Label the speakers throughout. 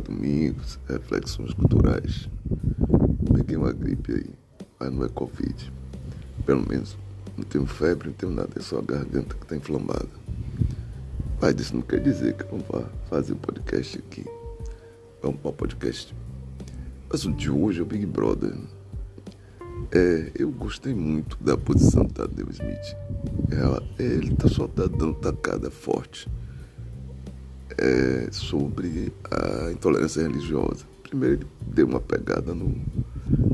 Speaker 1: Domingos, reflexões culturais. Peguei uma gripe aí, mas não é Covid. Pelo menos não tenho febre, não tenho nada, é só a garganta que está inflamada. Mas isso não quer dizer que eu não vá fazer um podcast aqui. Vamos para o podcast. Mas o de hoje é o Big Brother. É, eu gostei muito da posição do Tadeu Smith. Ela, ele tá só tá dando tacada forte é, sobre a intolerância religiosa. Primeiro ele deu uma pegada no,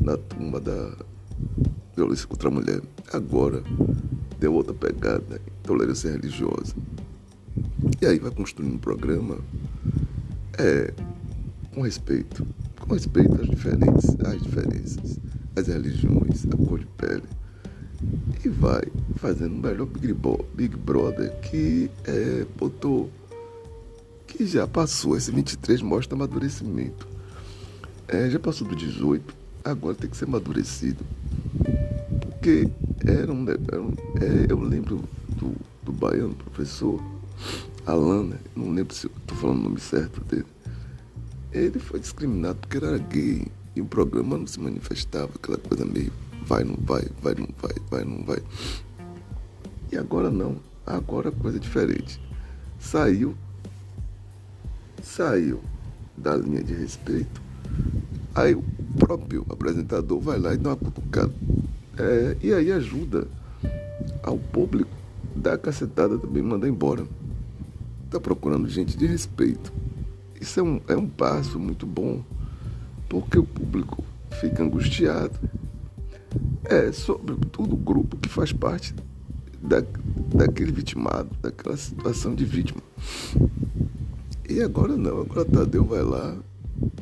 Speaker 1: na turma da violência contra a mulher. Agora deu outra pegada, intolerância religiosa. E aí vai construindo um programa é, com respeito, com respeito às diferentes, às diferenças, às religiões, a cor de pele. E vai fazendo o melhor Big Brother que é, botou que já passou. Esse 23 mostra amadurecimento. É, já passou do 18, agora tem que ser amadurecido. Porque era um. Era um é, eu lembro do, do baiano, professor Alan, né? não lembro se estou falando o nome certo dele. Ele foi discriminado porque era gay e o programa não se manifestava, aquela coisa meio vai, não vai, vai, não vai, vai, não vai. E agora não, agora a coisa é diferente. Saiu saiu da linha de respeito, aí o próprio apresentador vai lá e dá uma cutucada. É, e aí ajuda ao público, a cacetada também, manda embora. Está procurando gente de respeito. Isso é um, é um passo muito bom, porque o público fica angustiado. É, sobretudo o grupo que faz parte da, daquele vitimado, daquela situação de vítima. E agora não, agora Tadeu vai lá,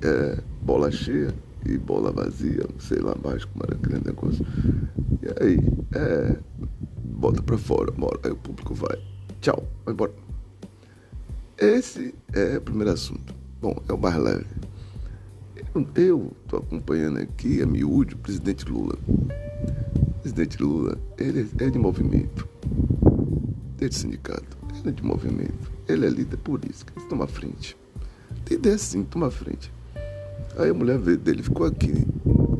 Speaker 1: é, bola cheia e bola vazia, sei lá mais como era aquele negócio. E aí, é, bota pra fora, bora, aí o público vai. Tchau, vai embora. Esse é o primeiro assunto. Bom, é o mais leve. Eu estou acompanhando aqui a miúde o presidente Lula. O presidente Lula, ele é de movimento, desde sindicato, ele é de movimento. Ele é líder por isso, ele toma frente. Ideia sim, toma frente. Aí a mulher dele ficou aqui,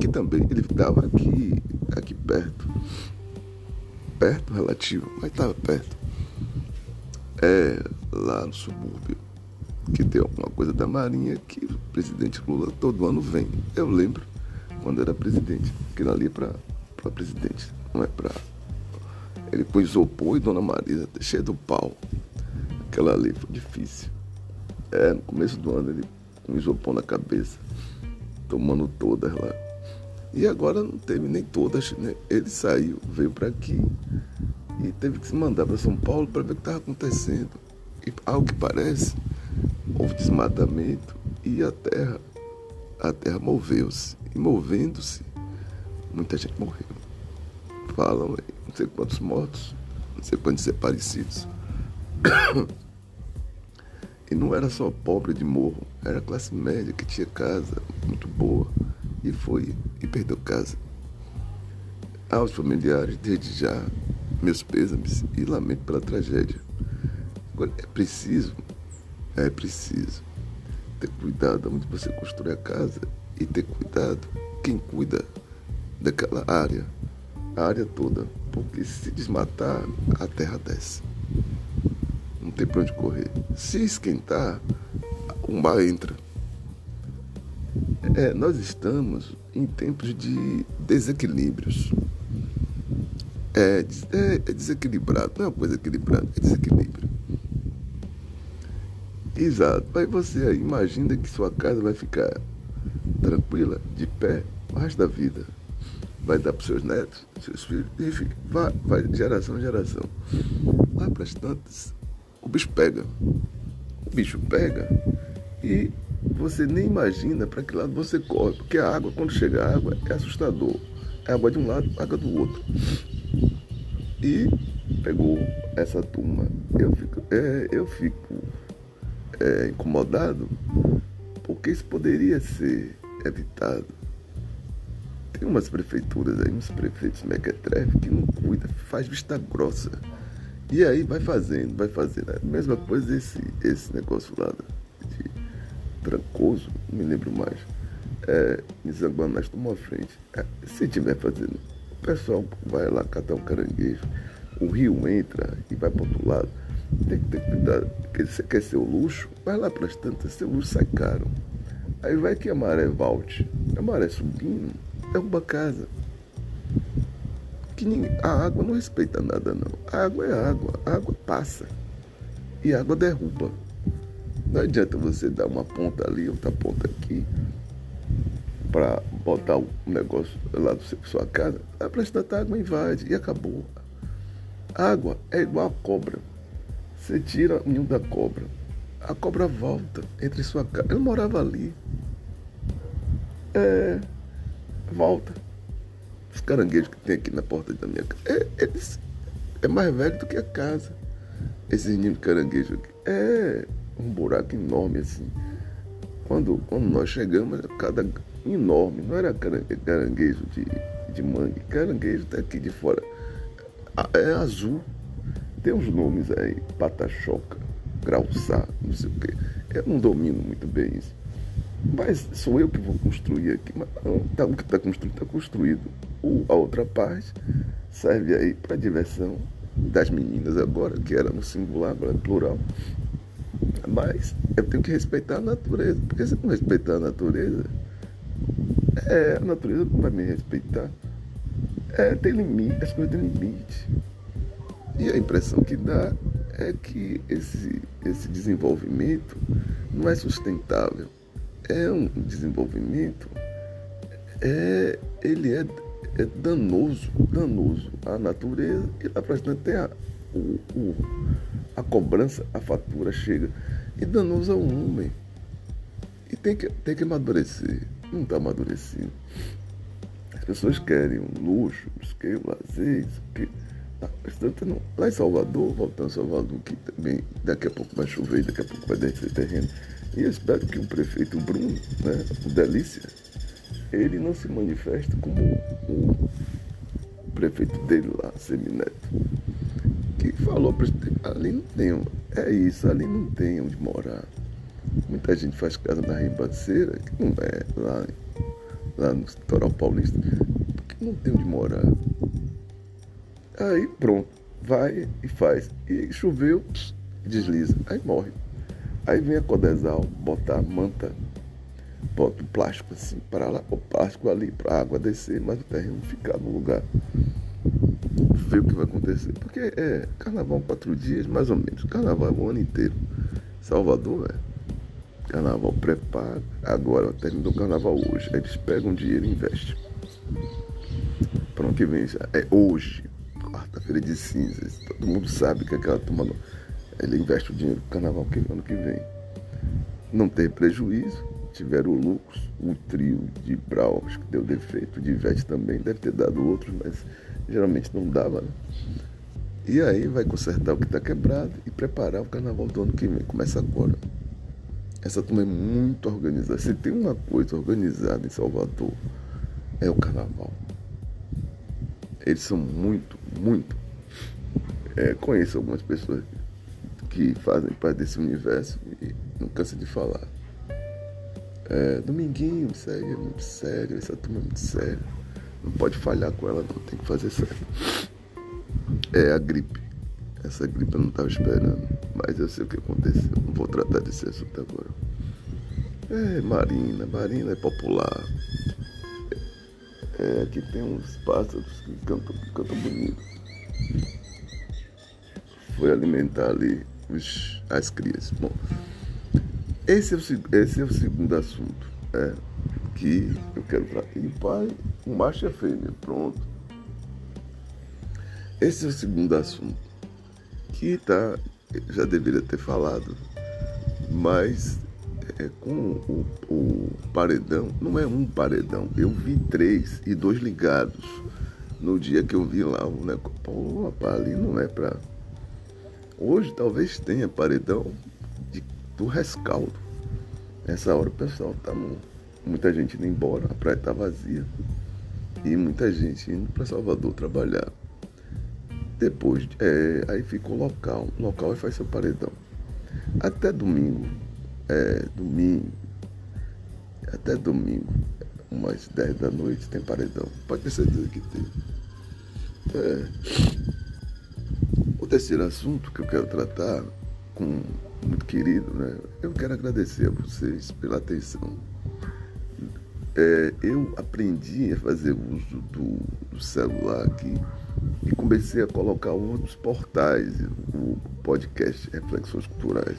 Speaker 1: que também, ele estava aqui, aqui perto. Perto, relativo, mas estava perto. É, lá no subúrbio, que tem alguma coisa da Marinha que o presidente Lula todo ano vem. Eu lembro quando era presidente, que ali é para presidente, não é para. Ele pôs isopor e Dona Marisa, cheia do pau. Aquela ali foi difícil. É, no começo do ano ele com isopor na cabeça, tomando todas lá. E agora não teve nem todas, né? Ele saiu, veio para aqui e teve que se mandar para São Paulo para ver o que estava acontecendo. E ao que parece, houve desmatamento e a terra, a terra moveu-se. E movendo-se, muita gente morreu. Falam aí, não sei quantos mortos, não sei quantos desaparecidos. E não era só pobre de morro, era classe média que tinha casa muito boa e foi e perdeu casa. Aos familiares, desde já, meus pêsames e lamento pela tragédia. Agora, é preciso, é preciso ter cuidado onde você constrói a casa e ter cuidado quem cuida daquela área, a área toda, porque se desmatar, a terra desce tem para onde correr. Se esquentar, o mar entra. É, nós estamos em tempos de desequilíbrios. É, é, é desequilibrado, não é uma coisa equilibrada, é desequilíbrio. Exato. Aí você imagina que sua casa vai ficar tranquila, de pé, o resto da vida. Vai dar para seus netos, seus filhos, enfim, vai, vai geração em geração. Lá para as tantas, o bicho pega. O bicho pega e você nem imagina para que lado você corre, porque a água, quando chega a água, é assustador. É água de um lado, água do outro. E pegou essa turma. Eu fico, é, eu fico é, incomodado porque isso poderia ser evitado. Tem umas prefeituras aí, uns prefeitos mequetrefe que não cuida, faz vista grossa. E aí vai fazendo, vai fazendo. A mesma coisa esse, esse negócio lá de Trancoso, não me lembro mais. É, em Zanguanás tomou a frente. É, se tiver fazendo, o pessoal vai lá catar um caranguejo, o rio entra e vai para outro lado. Tem que ter cuidado. Você quer ser o luxo, vai lá para as tantas, seu luxo sai caro. Aí vai que a maré volte. A maré subindo, derruba a casa. Que a água não respeita nada, não. A água é água, a água passa. E a água derruba. Não adianta você dar uma ponta ali, outra ponta aqui, para botar o negócio lá do sua casa. A presta a água invade e acabou. água é igual a cobra. Você tira o ninho da cobra, a cobra volta entre sua casa. Eu morava ali. É, volta. Os caranguejos que tem aqui na porta da minha casa, é, eles, é mais velho do que a casa. Esses ninhos de caranguejo aqui. É um buraco enorme assim. Quando, quando nós chegamos, cada enorme, não era caranguejo de, de mangue, caranguejo daqui de fora. É azul. Tem uns nomes aí, patachoca, grauçá, não sei o quê. Eu não domino muito bem isso. Mas sou eu que vou construir aqui. Mas não, tá, o que está construído está construído. A outra parte serve aí para diversão das meninas agora, que era no singular, agora é plural. Mas eu tenho que respeitar a natureza, porque se eu não respeitar a natureza, é, a natureza não vai me respeitar. É, tem limite, as coisas têm limite. E a impressão que dá é que esse, esse desenvolvimento não é sustentável. É um desenvolvimento, é, ele é, é danoso, danoso à natureza e lá para frente tem a, a cobrança, a fatura chega e danoso ao homem. E tem que, tem que amadurecer. Não está amadurecido. As pessoas querem um luxo, querem um lazer, isso aqui. Não, lá em Salvador, voltando a Salvador, que também daqui a pouco vai chover, daqui a pouco vai descer terreno. E eu espero que o prefeito Bruno, né, o Delícia, ele não se manifeste como o prefeito dele lá, Semineto, que falou para ali não tem, é isso, ali não tem onde morar. Muita gente faz casa na Ribanceira, que não é lá, lá no litoral paulista, porque não tem onde morar. Aí pronto, vai e faz. E choveu, desliza, aí morre. Aí vem a Codesal, bota a manta, bota o plástico assim para lá, o plástico ali para a água descer, mas o terreno ficar no lugar. Ver o que vai acontecer. Porque é carnaval quatro dias, mais ou menos. Carnaval é o ano inteiro. Salvador é. Carnaval prepara. Agora terminou o carnaval hoje. Aí eles pegam dinheiro e investem. Para ano que vem. É hoje quarta-feira de cinzas. Todo mundo sabe que aquela turma ele investe o dinheiro no carnaval que ano que vem. Não tem prejuízo, tiveram lucros. O trio de Brau, acho que deu defeito, de Ivete também, deve ter dado outros, mas geralmente não dava, né? E aí vai consertar o que está quebrado e preparar o carnaval do ano que vem. Começa agora. Essa turma é muito organizada. Se tem uma coisa organizada em Salvador, é o carnaval. Eles são muito, muito. É, conheço algumas pessoas que fazem parte desse universo e não cansa de falar. É, Dominguinho, sério, é muito sério, essa turma é muito séria. Não pode falhar com ela, não, tem que fazer sério. É a gripe. Essa gripe eu não estava esperando, mas eu sei o que aconteceu. Não vou tratar desse assunto agora. É, Marina, Marina é popular. É, aqui tem uns pássaros que cantam, cantam bonito. Foi alimentar ali os, as crias. Bom, esse é o, esse é o segundo assunto é, que eu quero tratar. E pai, o macho é fêmea, pronto. Esse é o segundo assunto que tá, já deveria ter falado, mas é, com o, o, paredão, não é um paredão, eu vi três e dois ligados no dia que eu vi lá o negócio. Pô, rapaz, ali não é pra. Hoje talvez tenha paredão do rescaldo. Nessa hora o pessoal tá muita gente indo embora, a praia tá vazia. E muita gente indo para Salvador trabalhar. Depois, é, aí fica o local. O local aí faz seu paredão. Até domingo, é, domingo, até domingo, umas 10 da noite, tem paredão. Pode ter certeza que tem. É. O terceiro assunto que eu quero tratar com muito querido, né? Eu quero agradecer a vocês pela atenção. É, eu aprendi a fazer uso do, do, celular aqui e comecei a colocar outros portais, o podcast Reflexões Culturais.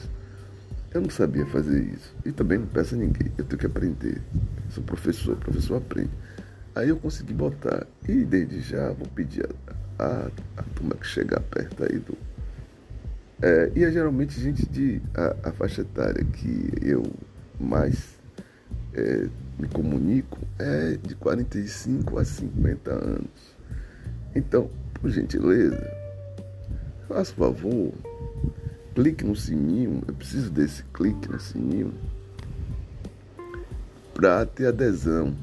Speaker 1: Eu não sabia fazer isso e também não peço a ninguém, eu tenho que aprender. Sou professor, professor aprende. Aí eu consegui botar e desde já vou pedir a, a, a turma que chegar perto aí do. É, e é geralmente gente de a, a faixa etária que eu mais é, me comunico é de 45 a 50 anos. Então, por gentileza, faça favor, clique no sininho, eu preciso desse clique no sininho para ter adesão,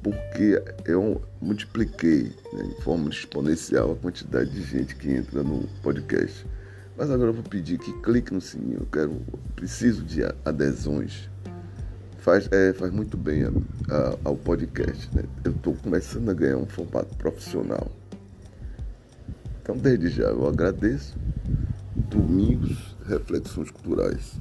Speaker 1: porque eu multipliquei né, em forma exponencial a quantidade de gente que entra no podcast. Mas agora eu vou pedir que clique no sininho, eu quero, preciso de adesões faz, é, faz muito bem a, a, ao podcast. Né? Eu estou começando a ganhar um formato profissional. Então, desde já, eu agradeço. Domingos, reflexões culturais.